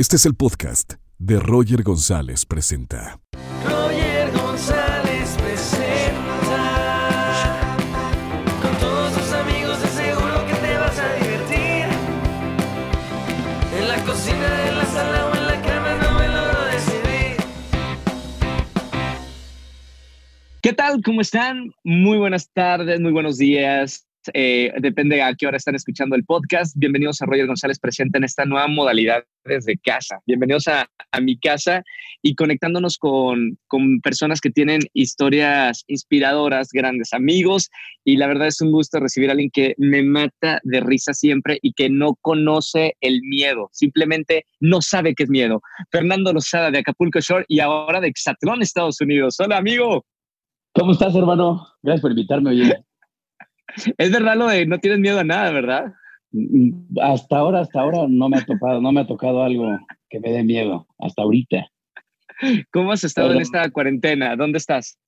Este es el podcast de Roger González Presenta. Roger González presenta Con todos tus amigos de seguro que te vas a divertir En la cocina, en la sala o en la cama no me logro decidir ¿Qué tal? ¿Cómo están? Muy buenas tardes, muy buenos días. Eh, depende a qué hora están escuchando el podcast. Bienvenidos a Roger González Presenta en esta nueva modalidad desde casa. Bienvenidos a, a mi casa y conectándonos con, con, personas que tienen historias inspiradoras, grandes amigos. Y la verdad es un gusto recibir a alguien que me mata de risa siempre y que no conoce el miedo. Simplemente no sabe qué es miedo. Fernando Lozada de Acapulco Shore y ahora de Exatlón, Estados Unidos. Hola, amigo. ¿Cómo estás, hermano? Gracias por invitarme, oye. Es verdad lo de no tienes miedo a nada, ¿verdad? Hasta ahora, hasta ahora no me ha tocado, no me ha tocado algo que me dé miedo, hasta ahorita. ¿Cómo has estado Pero, en esta cuarentena? ¿Dónde estás?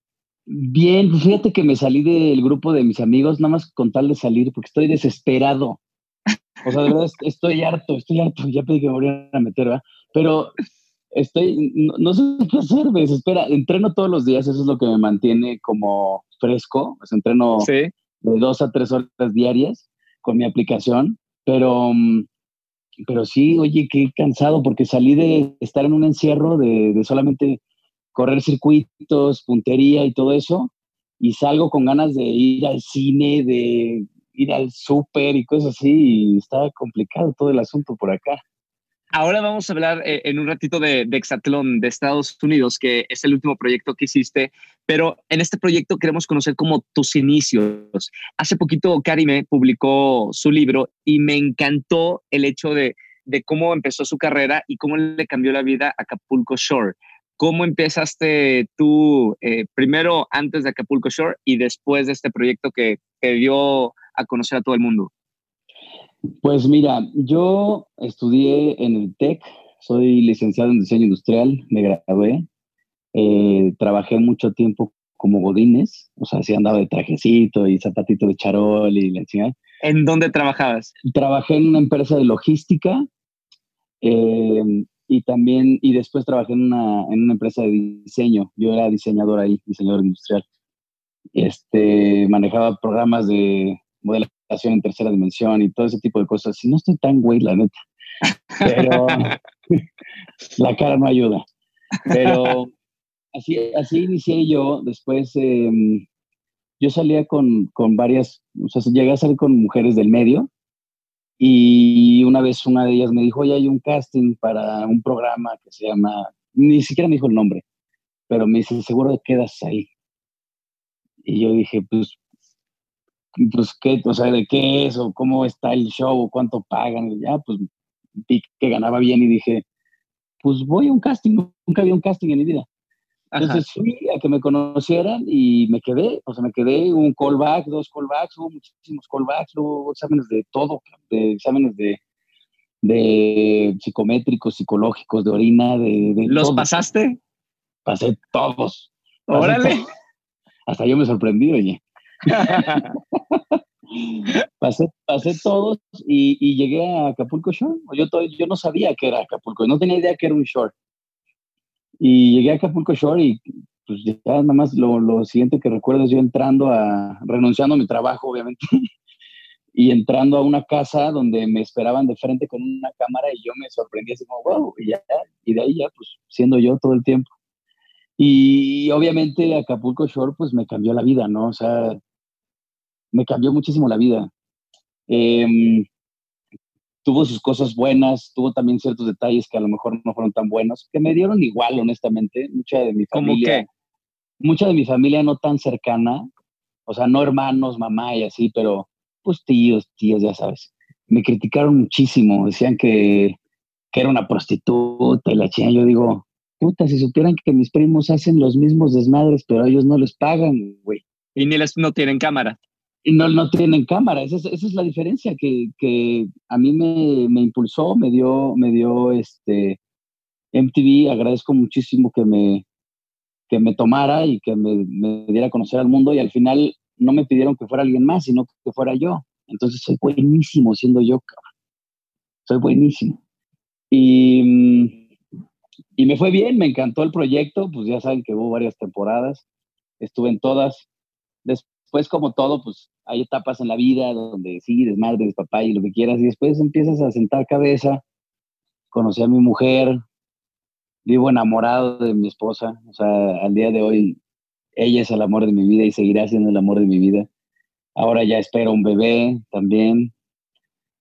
Bien, pues fíjate que me salí del grupo de mis amigos, nada más con tal de salir, porque estoy desesperado. O sea, de verdad estoy harto, estoy harto, ya pedí que me volvieran a meter, ¿verdad? Pero estoy, no, no, sé qué hacer, me desespera. Entreno todos los días, eso es lo que me mantiene como fresco, pues entreno ¿Sí? De dos a tres horas diarias con mi aplicación, pero, pero sí, oye, qué cansado porque salí de estar en un encierro de, de solamente correr circuitos, puntería y todo eso, y salgo con ganas de ir al cine, de ir al súper y cosas así, y está complicado todo el asunto por acá. Ahora vamos a hablar eh, en un ratito de, de Exatlón de Estados Unidos, que es el último proyecto que hiciste, pero en este proyecto queremos conocer como tus inicios. Hace poquito Karime publicó su libro y me encantó el hecho de, cómo empezó su carrera y cómo le cambió la vida a Acapulco Shore. ¿Cómo empezaste tú eh, primero antes de Acapulco Shore y después de este proyecto que te dio a conocer a todo el mundo? Pues mira, yo estudié en el TEC, soy licenciado en diseño industrial, me gradué, eh, trabajé mucho tiempo como godines, o sea, sí andaba de trajecito y zapatito de charol y la chingada. ¿En dónde trabajabas? Trabajé en una empresa de logística eh, y también, y después trabajé en una, en una empresa de diseño. Yo era diseñador ahí, diseñador industrial. Este, manejaba programas de modelación en tercera dimensión y todo ese tipo de cosas. Y no estoy tan güey, la neta. Pero la cara no ayuda. Pero así, así inicié yo. Después eh, yo salía con, con varias, o sea, llegué a salir con mujeres del medio. Y una vez una de ellas me dijo, oye, hay un casting para un programa que se llama, ni siquiera me dijo el nombre, pero me dice, seguro quedas ahí. Y yo dije, pues, pues, ¿qué? O sea, ¿de qué es? ¿O cómo está el show? ¿Cuánto pagan? Y ya, pues, vi que ganaba bien y dije, pues voy a un casting. Nunca había un casting en mi vida. Entonces Ajá. fui a que me conocieran y me quedé, o sea, me quedé un callback, dos callbacks, hubo muchísimos callbacks, hubo exámenes de todo, de exámenes de, de psicométricos, psicológicos, de orina, de... de ¿Los todo. pasaste? Pasé todos. Pasé Órale. todos. Hasta yo me sorprendí, oye. pasé, pasé todos y, y, llegué a Acapulco Shore. Yo, todo, yo no sabía que era Acapulco, no tenía idea que era un shore. Y llegué a Acapulco Shore y pues ya nada más lo, lo siguiente que recuerdo es yo entrando a, renunciando a mi trabajo, obviamente, y entrando a una casa donde me esperaban de frente con una cámara y yo me sorprendí así como, wow, y, ya, y de ahí ya, pues siendo yo todo el tiempo. Y obviamente Acapulco Shore pues me cambió la vida, ¿no? O sea, me cambió muchísimo la vida. Eh, tuvo sus cosas buenas, tuvo también ciertos detalles que a lo mejor no fueron tan buenos, que me dieron igual, honestamente. Mucha de mi familia. qué? Mucha de mi familia no tan cercana, o sea, no hermanos, mamá y así, pero pues tíos, tíos, ya sabes. Me criticaron muchísimo, decían que, que era una prostituta y la china. Yo digo, puta, si supieran que mis primos hacen los mismos desmadres, pero ellos no les pagan, güey. Y ni les no tienen cámara. Y no, no tienen cámara, esa es, esa es la diferencia que, que a mí me, me, impulsó, me dio, me dio este MTV, agradezco muchísimo que me, que me tomara y que me, diera a conocer al mundo y al final no me pidieron que fuera alguien más, sino que fuera yo. Entonces soy buenísimo siendo yo, cabrón. Soy buenísimo. Y, y me fue bien, me encantó el proyecto, pues ya saben que hubo varias temporadas, estuve en todas. Después, como todo, pues hay etapas en la vida donde sí, desmadre, papá y lo que quieras, y después empiezas a sentar cabeza. Conocí a mi mujer, vivo enamorado de mi esposa, o sea, al día de hoy ella es el amor de mi vida y seguirá siendo el amor de mi vida. Ahora ya espero un bebé también.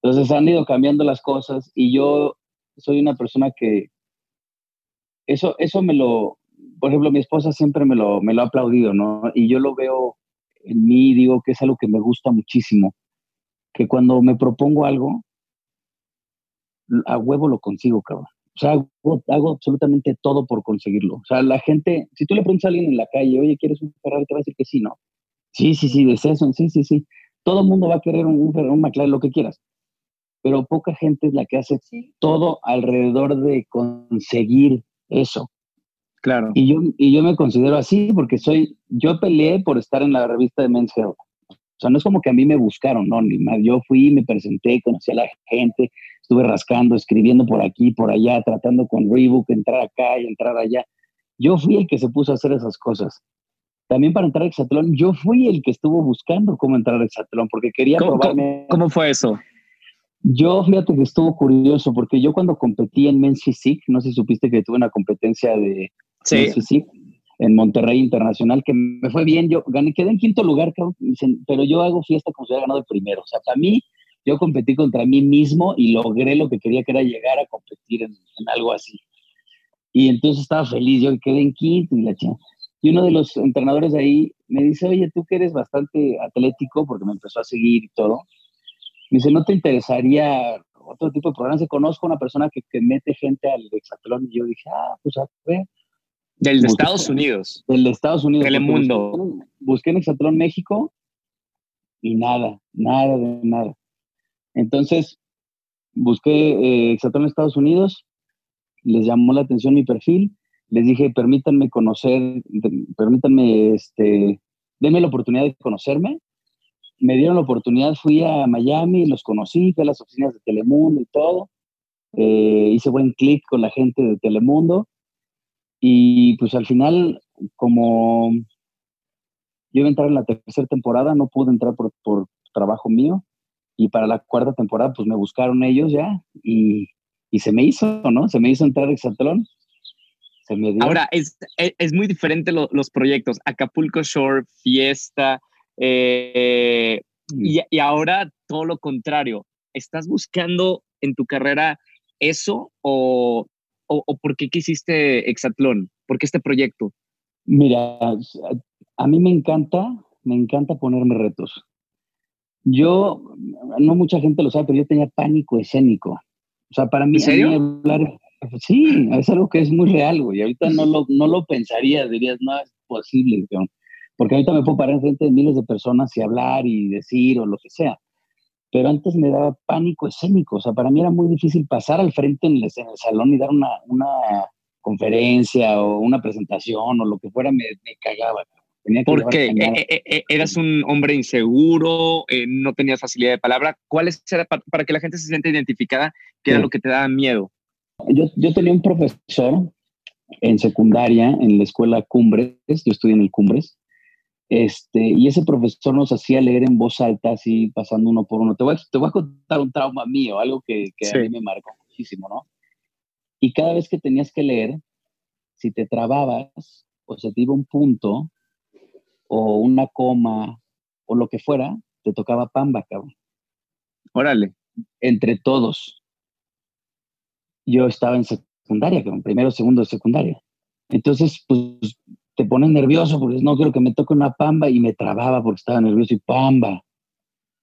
Entonces han ido cambiando las cosas y yo soy una persona que eso, eso me lo, por ejemplo, mi esposa siempre me lo, me lo ha aplaudido, ¿no? Y yo lo veo en mí, digo que es algo que me gusta muchísimo, que cuando me propongo algo, a huevo lo consigo, cabrón. O sea, hago, absolutamente todo por conseguirlo. O sea, la gente, si tú le preguntas a alguien en la calle, oye, ¿quieres un Ferrari? Te va a decir que sí, ¿no? Sí, sí, sí, de eso, sí, sí, sí. Todo el mundo va a querer un, un, un McLaren, lo que quieras. Pero poca gente es la que hace todo alrededor de conseguir eso. Claro. Y yo, y yo me considero así porque soy, yo peleé por estar en la revista de Men's Health. O sea, no es como que a mí me buscaron, no, ni más. Yo fui, me presenté, conocí a la gente, estuve rascando, escribiendo por aquí, por allá, tratando con Reebok, entrar acá y entrar allá. Yo fui el que se puso a hacer esas cosas. También para entrar a Exatlón, yo fui el que estuvo buscando cómo entrar a Exatlón, porque quería ¿Cómo, probarme. ¿Cómo, fue eso? Yo, fíjate que estuvo curioso, porque yo cuando competí en Men's Physique, no sé si supiste que tuve una competencia de sí. Men's Physique en Monterrey Internacional, que me fue bien, yo quedé en quinto lugar, pero yo hago fiesta como si hubiera ganado el primero. O sea, para mí, yo competí contra mí mismo y logré lo que quería, que era llegar a competir en, algo así. Y entonces estaba feliz, yo quedé en quinto y la chingada. Y uno de los entrenadores ahí me dice, oye, tú que eres bastante atlético, porque me empezó a seguir y todo, me dice, ¿no te interesaría otro tipo de programas? Conozco a una persona que, que mete gente al hexatlón y yo dije, ah, pues a ver. Del de Estados Unidos. Del de Estados Unidos. Telemundo. Busqué, busqué en Hexatlón México y nada, nada de nada. Entonces, busqué eh, Hexatlón Estados Unidos, les llamó la atención mi perfil, les dije, permítanme conocer, permítanme, este, denme la oportunidad de conocerme. Me dieron la oportunidad, fui a Miami, los conocí, fui a las oficinas de Telemundo y todo. Eh, hice buen clic con la gente de Telemundo. Y pues al final, como yo iba a entrar en la tercera temporada, no pude entrar por, por trabajo mío. Y para la cuarta temporada, pues me buscaron ellos ya y, y se me hizo, ¿no? Se me hizo entrar a Exatlón. Se me dio. Ahora, es, es muy diferente lo, los proyectos. Acapulco Shore, Fiesta, eh, mm. y, y ahora todo lo contrario. ¿Estás buscando en tu carrera eso o, o, o por qué quisiste Exatlón? ¿Por qué este proyecto? Mira, a mí me encanta, me encanta ponerme retos. Yo, no mucha gente lo sabe, pero yo tenía pánico escénico. O sea, para mí, ¿En serio? mí hablar, sí, es algo que es muy real, güey. Ahorita no lo, no lo pensaría, dirías, no es posible, güey. porque ahorita me puedo parar enfrente de miles de personas y hablar y decir o lo que sea. Pero antes me daba pánico escénico, o sea, para mí era muy difícil pasar al frente en el, en el salón y dar una, una conferencia o una presentación o lo que fuera, me, me cagaba. Tenía que ¿Por qué? Eh, eh, eh, ¿Eras un hombre inseguro? Eh, ¿No tenías facilidad de palabra? ¿Cuál es, era para, para que la gente se sienta identificada? ¿Qué sí. era lo que te daba miedo? Yo, yo tenía un profesor en secundaria, en la escuela Cumbres, yo estudié en el Cumbres, este, y ese profesor nos hacía leer en voz alta, así pasando uno por uno. Te voy a, te voy a contar un trauma mío, algo que, que sí. a mí me marcó muchísimo, ¿no? Y cada vez que tenías que leer, si te trababas o se te iba un punto o una coma o lo que fuera, te tocaba pamba, cabrón. Órale. Entre todos. Yo estaba en secundaria, cabrón, primero, segundo de secundaria. Entonces, pues te pones nervioso porque no quiero que me toque una pamba y me trababa porque estaba nervioso y pamba.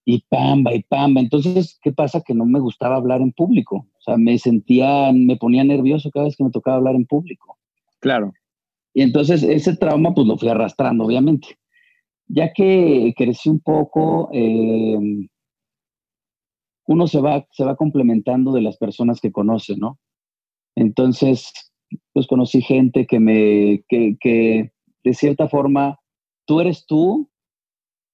Y pamba y pamba. Entonces, ¿qué pasa? Que no me gustaba hablar en público. O sea, me sentía, me ponía nervioso cada vez que me tocaba hablar en público. Claro. Y entonces ese trauma pues lo fui arrastrando, obviamente. Ya que crecí un poco, eh, uno se va, se va complementando de las personas que conoce, ¿no? Entonces, pues conocí gente que me, que, que de cierta forma, tú eres tú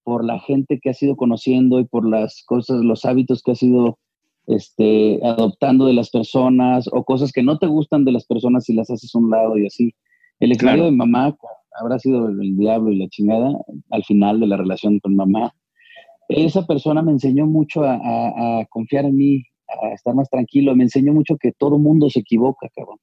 por la gente que has ido conociendo y por las cosas, los hábitos que has ido este, adoptando de las personas o cosas que no te gustan de las personas y las haces a un lado y así. El extraño de mamá habrá sido el, diablo y la chingada al final de la relación con mamá. Esa persona me enseñó mucho a, a confiar en mí, a estar más tranquilo. Me enseñó mucho que todo mundo se equivoca, cabrón.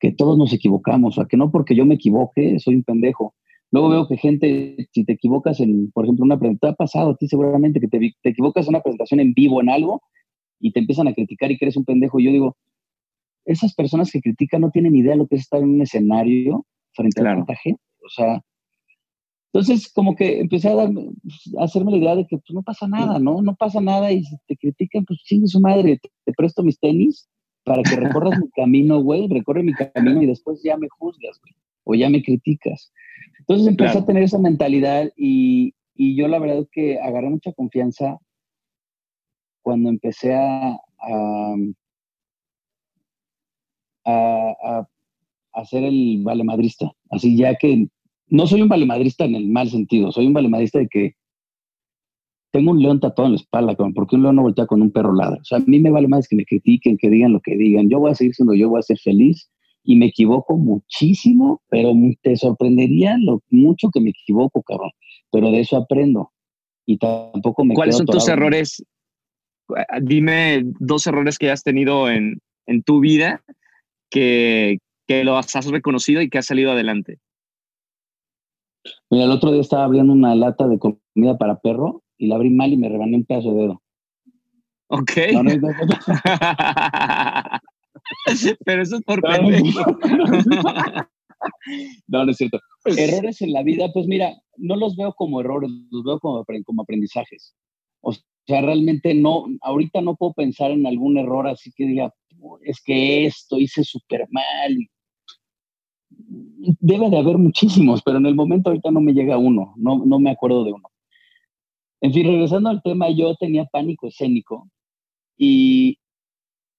Que todos nos equivocamos. O sea, que no porque yo me equivoque soy un pendejo. Luego veo que gente, si te equivocas en, por ejemplo, una presentación, ha pasado a ti seguramente que te, te, equivocas en una presentación en vivo en algo y te empiezan a criticar y que eres un pendejo. Y yo digo, esas personas que critican no tienen idea de lo que es estar en un escenario frente a tanta gente. O sea, entonces como que empecé a, dar, a hacerme la idea de que pues, no pasa nada, ¿no? No pasa nada y si te critican, pues sigue su madre, te, te presto mis tenis para que recorras mi camino, güey, recorre mi camino y después ya me juzgas, güey, o ya me criticas. Entonces empecé a tener esa mentalidad y, y, yo la verdad que agarré mucha confianza cuando empecé a, a, a, a ser el valemadrista. Así ya que no soy un valemadrista en el mal sentido, soy un valemadrista de que tengo un león tatuado en la espalda, porque un león no voltea con un perro ladra. O sea, a mí me vale más que me critiquen, que digan lo que digan. Yo voy a seguir siendo yo, voy a ser feliz y me equivoco muchísimo, pero te sorprendería lo mucho que me equivoco, cabrón. Pero de eso aprendo. Y tampoco me ¿Cuáles son tus errores? Dime dos errores que has tenido en, en tu vida que, que los has reconocido y que has salido adelante. Mira, el otro día estaba abriendo una lata de comida para perro y la abrí mal y me rebané un pedazo de dedo. Ok. No, no, Pero eso es por no, no, no es cierto. Errores en la vida, pues mira, no los veo como errores, los veo como, como aprendizajes. O sea, realmente no, ahorita no puedo pensar en algún error así que diga, es que esto hice súper mal. Debe de haber muchísimos, pero en el momento ahorita no me llega uno, no, no me acuerdo de uno. En fin, regresando al tema, yo tenía pánico escénico y,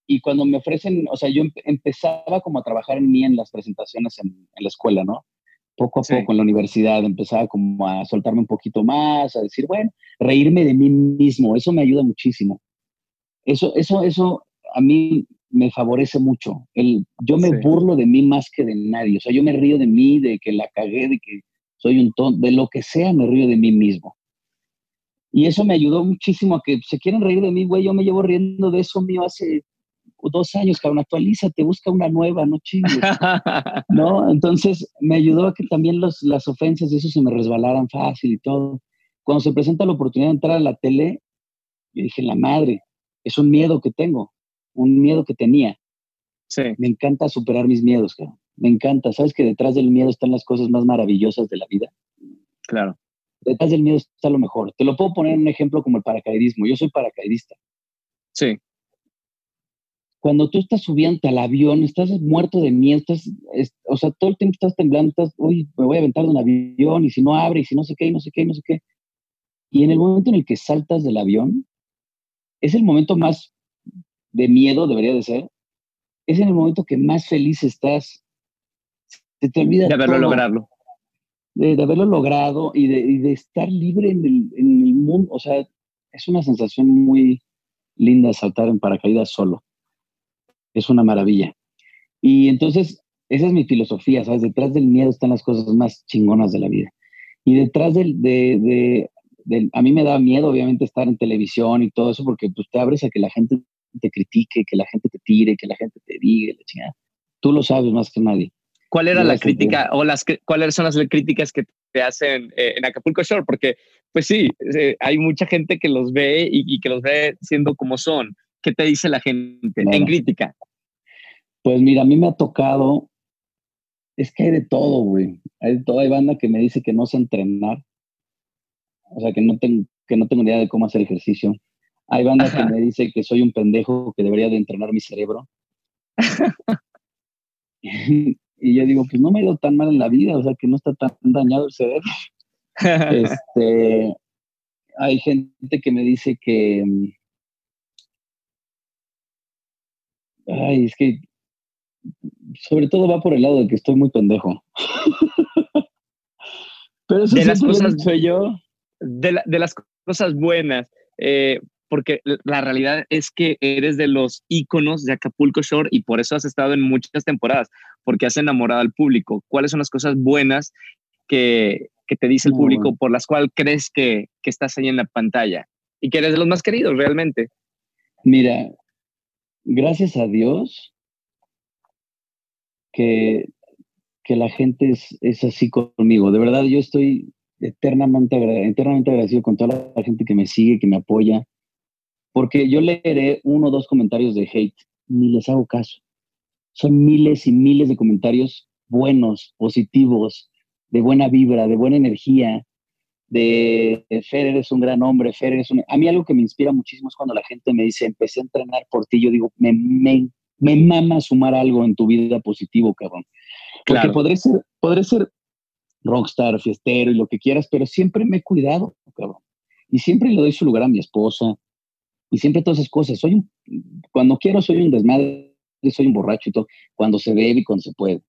y cuando me ofrecen, o sea, yo empezaba como a trabajar en mí en las presentaciones en, la escuela, ¿no? Poco a poco en la universidad empezaba como a soltarme un poquito más, a decir, bueno, reírme de mí mismo, eso me ayuda muchísimo. Eso, eso, eso a mí me favorece mucho. El, yo me burlo de mí más que de nadie, o sea, yo me río de mí, de que la cagué, de que soy un tonto, de lo que sea, me río de mí mismo. Y eso me ayudó muchísimo a que se quieren reír de mí, güey, yo me llevo riendo de eso mío hace dos años, cabrón, actualízate, busca una nueva, no chingues. ¿No? Entonces me ayudó a que también los, las ofensas de eso se me resbalaran fácil y todo. Cuando se presenta la oportunidad de entrar a la tele, yo dije, la madre, es un miedo que tengo, un miedo que tenía. Sí. Me encanta superar mis miedos, cabrón. Me encanta. ¿Sabes que detrás del miedo están las cosas más maravillosas de la vida? Claro. Detrás del miedo está lo mejor. Te lo puedo poner en un ejemplo como el paracaidismo. Yo soy paracaidista. Sí cuando tú estás subiendo al avión, estás muerto de miedo, estás, o sea, todo el tiempo estás temblando, estás, uy, me voy a aventar de un avión y si no abre y si no sé qué, y no sé qué, y no sé qué. Y en el momento en el que saltas del avión, es el momento más de miedo, debería de ser, es en el momento que más feliz estás. Se te olvida. De haberlo logrado. De, haberlo logrado y de, estar libre en el, mundo. O sea, es una sensación muy linda saltar en paracaídas solo es una maravilla. Y entonces, esa es mi filosofía, ¿sabes? Detrás del miedo están las cosas más chingonas de la vida. Y detrás del, de, de, a mí me da miedo, obviamente, estar en televisión y todo eso, porque pues te abres a que la gente te critique, que la gente te tire, que la gente te diga, la chingada. Tú lo sabes más que nadie. ¿Cuál era la crítica o las cuáles son las críticas que te hacen eh, en Acapulco Shore? Porque, pues sí, eh, hay mucha gente que los ve y, y, que los ve siendo como son. ¿Qué te dice la gente en crítica? Pues mira, a mí me ha tocado, es que hay de todo, güey. Hay de todo. Hay banda que me dice que no sé entrenar. O sea, que no, tengo, que no tengo idea de cómo hacer ejercicio. Hay banda que me dice que soy un pendejo que debería de entrenar mi cerebro. y yo digo, pues no me ha ido tan mal en la vida, o sea, que no está tan dañado el cerebro. este, hay gente que me dice que, Ay, es que sobre todo va por el lado de que estoy muy pendejo. Pero eso de las cosas soy yo. De, las cosas buenas. Eh, porque la realidad es que eres de los íconos de Acapulco Shore y por eso has estado en muchas temporadas, porque has enamorado al público. ¿Cuáles son las cosas buenas que, que te dice el público por las cuales crees que, que estás ahí en la pantalla y que eres de los más queridos realmente? Mira, gracias a Dios que, que la gente es, es, así conmigo. De verdad, yo estoy eternamente, eternamente agradecido con toda la gente que me sigue, que me apoya, porque yo leeré uno o dos comentarios de hate, ni les hago caso. Son miles y miles de comentarios buenos, positivos, de buena vibra, de buena energía, de, Fer, eres un gran hombre, Fer, eres un... A mí algo que me inspira muchísimo es cuando la gente me dice, empecé a entrenar por ti, yo digo, me, me, me mama sumar algo en tu vida positivo, cabrón. Porque podré ser, podré ser rockstar, fiestero y lo que quieras, pero siempre me he cuidado, cabrón. Y siempre le doy su lugar a mi esposa, y siempre todas esas cosas. Soy un, cuando quiero soy un desmadre, soy un borracho y todo, cuando se debe y cuando se puede.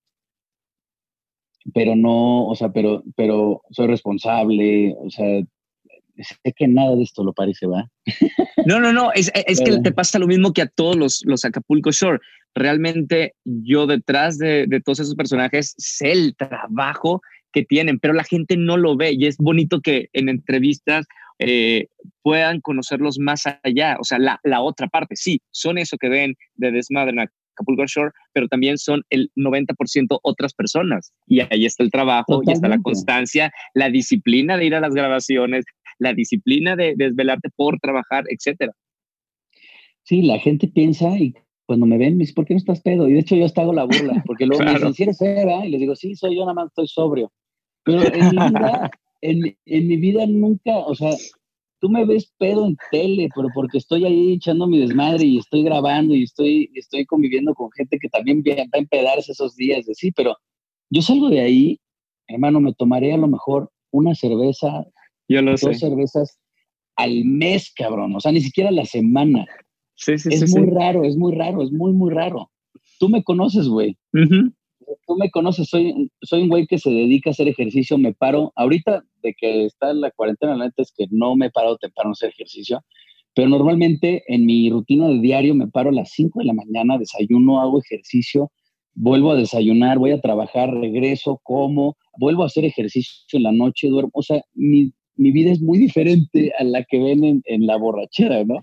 Pero no, o sea, pero, pero soy responsable, o sea, sé que nada de esto lo parece, ¿va? No, no, no, es, es que te pasa lo mismo que a todos los, los Acapulco Shore. Realmente yo detrás de, de todos esos personajes sé el trabajo que tienen, pero la gente no lo ve y es bonito que en entrevistas eh, puedan conocerlos más allá, o sea, la, la, otra parte, sí, son eso que ven de Desmadre en Acapulco Shore, pero también son el 90% otras personas. Y ahí está el trabajo, y está la constancia, la disciplina de ir a las grabaciones, la disciplina de, desvelarte por trabajar, etcétera. Sí, la gente piensa y cuando me ven me dice, ¿por qué no estás pedo? Y de hecho yo hasta hago la burla, porque luego me dicen, ¿si eres Y les digo, sí, soy yo, nada más estoy sobrio. Pero en mi vida en, en, mi vida nunca, o sea, tú me ves pedo en tele, pero porque estoy ahí echando mi desmadre y estoy grabando y estoy, estoy conviviendo con gente que también va a empedarse esos días de sí, pero yo salgo de ahí, hermano, me tomaré a lo mejor una cerveza, yo lo dos sé. cervezas al mes, cabrón, o sea, ni siquiera la semana. Sí, sí, es sí, muy raro, es muy raro, es muy, muy raro. Tú me conoces, güey. Uh -huh tú me conoces, soy, soy un güey que se dedica a hacer ejercicio, me paro, ahorita de que está en la cuarentena, la neta es que no me he parado temprano a hacer ejercicio, pero normalmente en mi rutina de diario me paro a las 5 de la mañana, desayuno, hago ejercicio, vuelvo a desayunar, voy a trabajar, regreso, como, vuelvo a hacer ejercicio en la noche, duermo, o sea, mi, mi vida es muy diferente a la que ven en, en la borrachera, ¿no?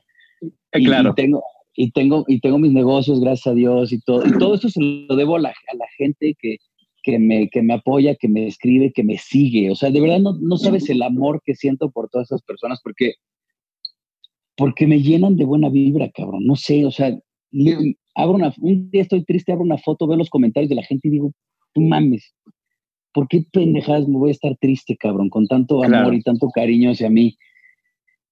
Eh, claro. Y tengo, y tengo, y tengo mis negocios, gracias a Dios, y todo, y todo esto se lo debo a la, a la gente que, que, me, que me apoya, que me escribe, que me sigue. O sea, de verdad no, no sabes el amor que siento por todas esas personas, porque, porque me llenan de buena vibra, cabrón. No sé, o sea, abro una, un día estoy triste, abro una foto, veo los comentarios de la gente y digo, tú mames, ¿por qué pendejadas me voy a estar triste, cabrón? Con tanto amor Claro. y tanto cariño hacia mí.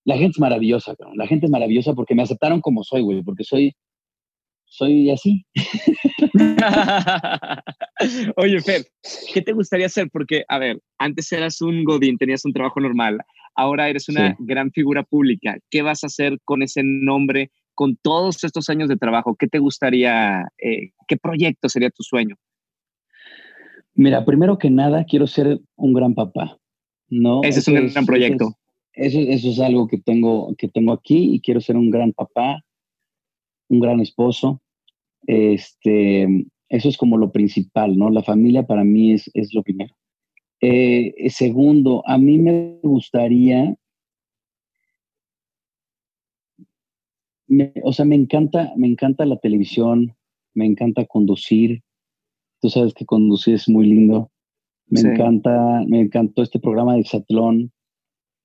La gente es maravillosa, cabrón. La gente es maravillosa porque me aceptaron como soy, güey, porque soy, soy así. Oye, Fer, ¿qué te gustaría hacer? Porque, a ver, antes eras un godín, tenías un trabajo normal, ahora eres una Sí. gran figura pública. ¿Qué vas a hacer con ese nombre, con todos estos años de trabajo? ¿Qué te gustaría, eh, qué proyecto sería tu sueño? Mira, primero que nada, quiero ser un gran papá. ¿no? Ese es un gran proyecto. Eso, es- eso es algo que tengo, que tengo aquí y quiero ser un gran papá, un gran esposo. Este, eso es como lo principal, ¿no? La familia para mí es, es lo primero. Eh, segundo, a mí me gustaría, me- o sea, me encanta, me encanta la televisión, me encanta conducir. Tú sabes que conducir es muy lindo. Me Sí. encanta, me encantó este programa de Exatlón,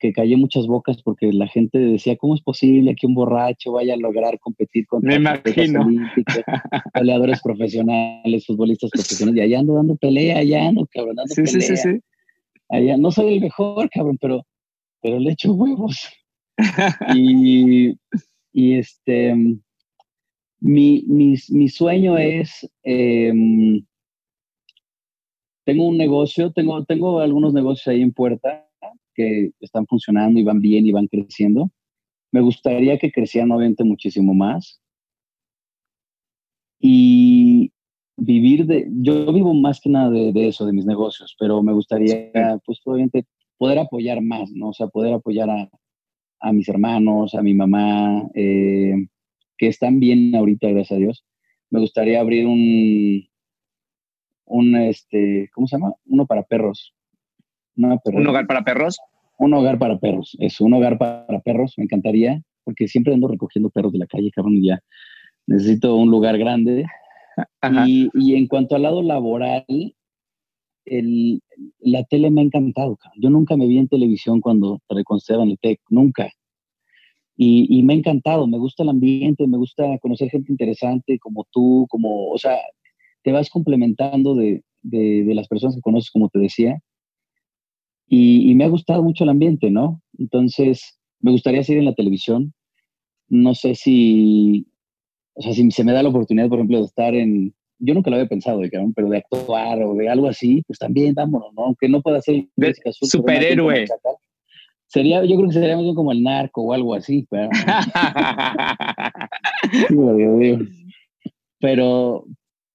que cayó muchas bocas porque la gente decía, ¿cómo es posible que un borracho vaya a lograr competir contra olímpicos, peleadores profesionales, futbolistas profesionales? Y allá ando dando pelea, allá ando, cabrón, dando Sí, sí, pelea. sí, sí. Allá no soy el mejor, cabrón, pero, pero le echo huevos. y, y este, mi, mi, mi sueño es, em, tengo un negocio, tengo, tengo algunos negocios ahí en puerta que están funcionando y van bien y van creciendo. Me gustaría que crecieran obviamente muchísimo más. Y vivir de, yo vivo más que nada de, de eso, de mis negocios, pero me gustaría, pues obviamente, poder apoyar más, ¿no? O sea, poder apoyar a, a mis hermanos, a mi mamá, eh, que están bien ahorita, gracias a Dios. Me gustaría abrir un, un este, ¿cómo se llama? Uno para perros. Una ¿Un hogar para perros? Un hogar para perros, es un hogar para perros, me encantaría, porque siempre ando recogiendo perros de la calle, cabrón, y ya necesito un lugar grande. Y, y, en cuanto al lado laboral, el, la tele me ha encantado. Yo nunca me vi en televisión cuando en el TEC, nunca. Y, y, me ha encantado, me gusta el ambiente, me gusta conocer gente interesante como tú, como, o sea, te vas complementando de, de, de las personas que conoces, como te decía. Y, y, me ha gustado mucho el ambiente, ¿no? Entonces, me gustaría seguir en la televisión. No sé si, o sea, si se me da la oportunidad, por ejemplo, de estar en, yo nunca lo había pensado, pero de actuar o de algo así, pues también vámonos, ¿no? Aunque no pueda ser de superhéroe. Sería, yo creo que sería más bien como el narco o algo así, pero, pero,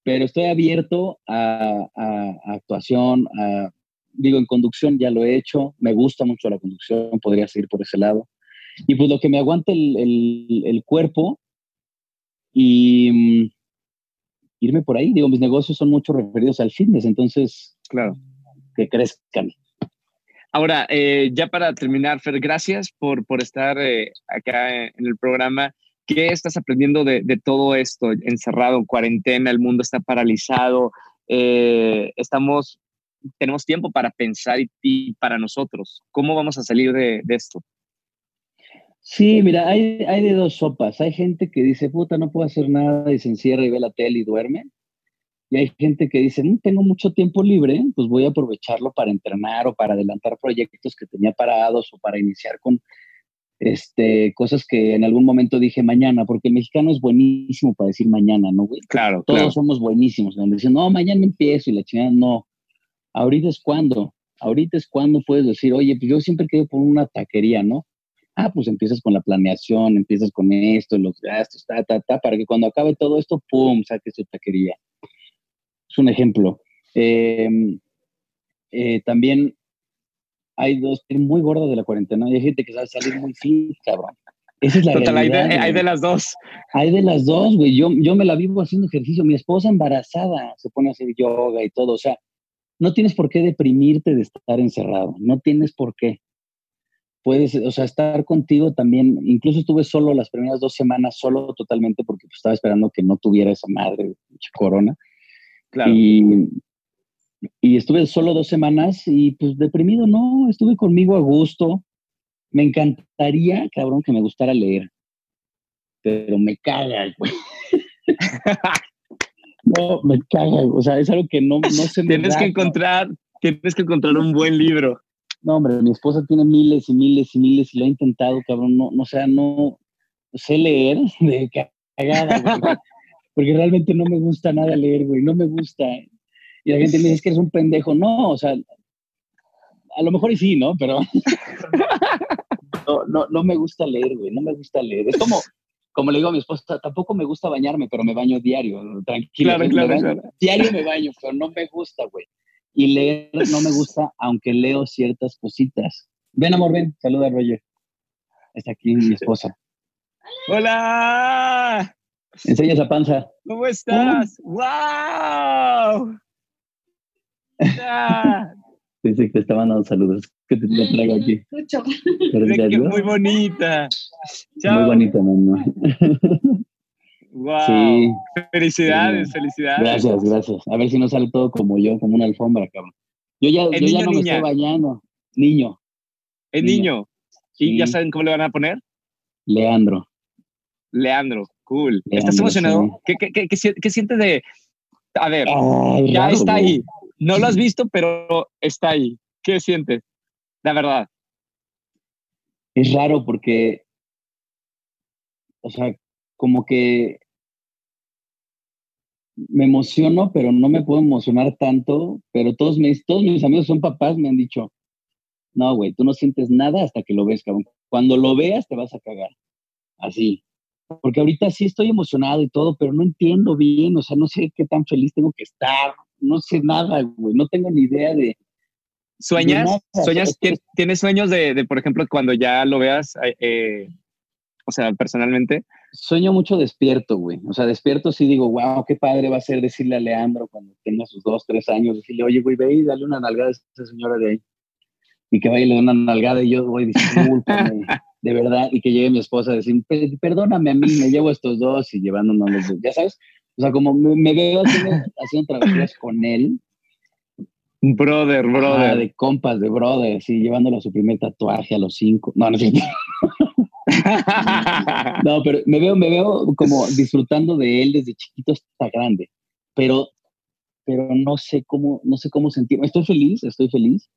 pero estoy abierto a, actuación, a, digo, en conducción ya lo he hecho, me gusta mucho la conducción, podría seguir por ese lado. Y pues lo que me aguante el, el, el cuerpo y irme por ahí. Digo, mis negocios son mucho referidos al fitness, entonces, claro, que crezcan. Ahora, eh, ya para terminar, Fer, gracias por, por estar eh, acá en el programa. ¿Qué estás aprendiendo de, de, todo esto? Encerrado, en cuarentena, el mundo está paralizado. Eh, estamos, tenemos tiempo para pensar y, y, para nosotros. ¿Cómo vamos a salir de, de esto? Sí, mira, hay, hay de dos sopas. Hay gente que dice, puta, no puedo hacer nada y se encierra y ve la tele y duerme. Y hay gente que dice, mm, tengo mucho tiempo libre, pues voy a aprovecharlo para entrenar o para adelantar proyectos que tenía parados o para iniciar con este, cosas que en algún momento dije mañana, porque el mexicano es buenísimo para decir mañana, ¿no, güey? Claro, Todos somos buenísimos. Donde dicen, no, mañana empiezo y la chingada, no. Ahorita es cuando. Ahorita es cuando puedes decir, oye, pues yo siempre quedo por una taquería, ¿no? ah, pues empiezas con la planeación, empiezas con esto, los gastos, ta, ta, ta, para que cuando acabe todo esto, ¡pum!, saques tu taquería. Es un ejemplo. Em, eh, también hay dos muy gordas de la cuarentena. Hay gente que sabe salir muy fit, cabrón. Esa es la Total, realidad, hay, de, hay, de, las dos. Hay de las dos, güey. Yo, yo me la vivo haciendo ejercicio. Mi esposa embarazada se pone a hacer yoga y todo. O sea, no tienes por qué deprimirte de estar encerrado. No tienes por qué puedes, o sea, estar contigo también, incluso estuve solo las primeras dos semanas, solo totalmente, porque pues, estaba esperando que no tuviera esa madre corona. Claro. Y, y estuve solo dos semanas y pues deprimido, no, estuve conmigo a gusto. Me encantaría, cabrón, que me gustara leer, pero me caga, güey. no, me caga, o sea, es algo que no, no se me Tienes que encontrar, tienes que encontrar un buen libro. No, hombre, mi esposa tiene miles y miles y miles y lo ha intentado, cabrón. No, no o sea, no sé leer de cagada, güey, porque realmente no me gusta nada leer, güey. No me gusta. Y la gente me dice que eres un pendejo. No, o sea, a lo mejor y sí, ¿no? Pero no, no, no me gusta leer, güey. No me gusta leer. Es como, como le digo a mi esposa, tampoco me gusta bañarme, pero me baño diario, tranquilo. Claro, claro, claro. Diario me baño, pero no me gusta, güey y leer no me gusta, aunque leo ciertas cositas. Ven, amor, ven, saluda Roger. Está aquí mi esposa. ¡Hola! Enseña esa panza. ¿Cómo estás? Uh. ¡Wow! Dice que te está mandando saludos. Que te, te traigo aquí. Mucho. Muy bonita. Chao. Muy bonita, mamá. Wow. Sí. Felicidades, sí. felicidades. Gracias, gracias. A ver si no sale todo como yo, como una alfombra, cabrón. Yo ya, yo ya no niña? me estoy bañando. Niño. ¿Es niño? ¿Y sí. ya saben cómo le van a poner? Leandro. Leandro, cool. Leandro, ¿Estás emocionado? Sí. ¿Qué, qué, qué, qué, sientes de.? A ver, Ay, ya raro, está ahí. No lo has visto, pero está ahí. ¿Qué sientes? La verdad. Es raro porque. O sea, como que me emociono, pero no me puedo emocionar tanto, pero todos mis, todos mis amigos son papás, me han dicho, no, güey, tú no sientes nada hasta que lo ves, cabrón. Cuando lo veas te vas a cagar. Así. Porque ahorita sí estoy emocionado y todo, pero no entiendo bien, o sea, no sé qué tan feliz tengo que estar, no sé nada, güey, no tengo ni idea de, ¿Sueñas? ¿Sueñas? es que- ¿Tien- ¿Tienes sueños de, de, por ejemplo, cuando ya lo veas, eh, eh, o sea, personalmente? Sueño mucho despierto, güey. O sea, despierto sí digo, wow, qué padre va a ser decirle a Leandro cuando tenga sus dos, tres años, decirle, oye, güey, ve y dale una nalgada a esa señora de ahí. Y que vaya y le dé una nalgada y yo, güey, discúlpame, de verdad. Y que llegue mi esposa a decir, "Pe- perdóname a mí, me llevo estos dos y llevándonos los dos. Ya sabes, o sea, como me, me veo haciendo, haciendo travesuras con él, Brother, brother. de compas, de brother, sí, llevándolo a su primer tatuaje a los cinco. No, no es cierto. No, pero me veo, me veo como disfrutando de él desde chiquito hasta grande, pero, pero no sé cómo, no sé cómo sentirme. Estoy feliz, estoy feliz,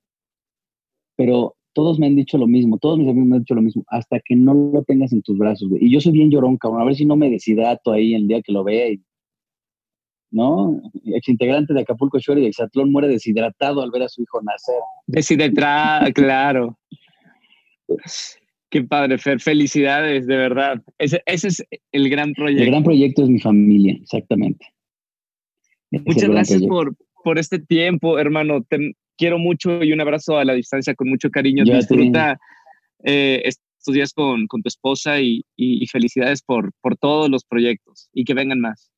pero todos me han dicho lo mismo, todos mis amigos me han dicho lo mismo, hasta que no lo tengas en tus brazos, güey. Y yo soy bien llorón, cabrón, a ver si no me deshidrato ahí el día que lo vea y, ¿no? Exintegrante de Acapulco Shore y de Exatlón muere deshidratado al ver a su hijo nacer. Deshidratado, claro. Qué padre, Fer. Felicidades, de verdad. Ese, ese es el gran proyecto. El gran proyecto es mi familia, exactamente. Muchas gracias por, por este tiempo, hermano. Te quiero mucho y un abrazo a la distancia con mucho cariño. Yo. Disfruta eh, estos días con, con tu esposa y, y- y felicidades por, por todos los proyectos y que vengan más.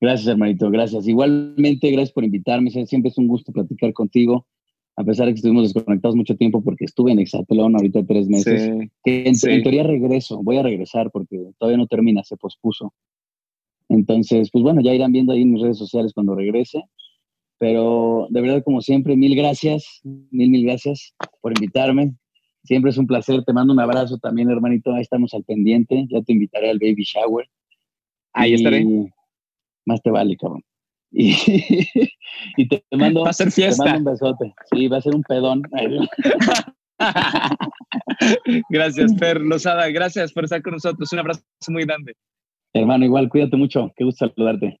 Gracias, hermanito, gracias. Igualmente, gracias por invitarme. Sie- Siempre es un gusto platicar contigo, a pesar de que estuvimos desconectados mucho tiempo porque estuve en Exatlón ahorita tres meses. Sí. Que en, sí. en teoría regreso, voy a regresar porque todavía no termina, se pospuso. Entonces, pues bueno, ya irán viendo ahí en mis redes sociales cuando regrese. Pero de verdad, como siempre, mil gracias, mil, mil gracias por invitarme. Siempre es un placer. Te mando un abrazo también, hermanito. Ahí estamos al pendiente. Ya te invitaré al baby shower. Ahí Y estaré. Más te vale, cabrón. Y, y te, te mando, Va a ser te fiesta. mando un besote. Sí, va a ser un pedón. gracias, Fer Lozada. Gracias por estar con nosotros. Un abrazo muy grande. Hermano, igual, cuídate mucho. Qué gusto saludarte.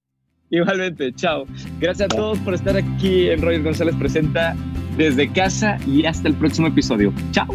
Igualmente, chao. Gracias a todos por estar aquí en Roger González Presenta desde casa y hasta el próximo episodio. Chao.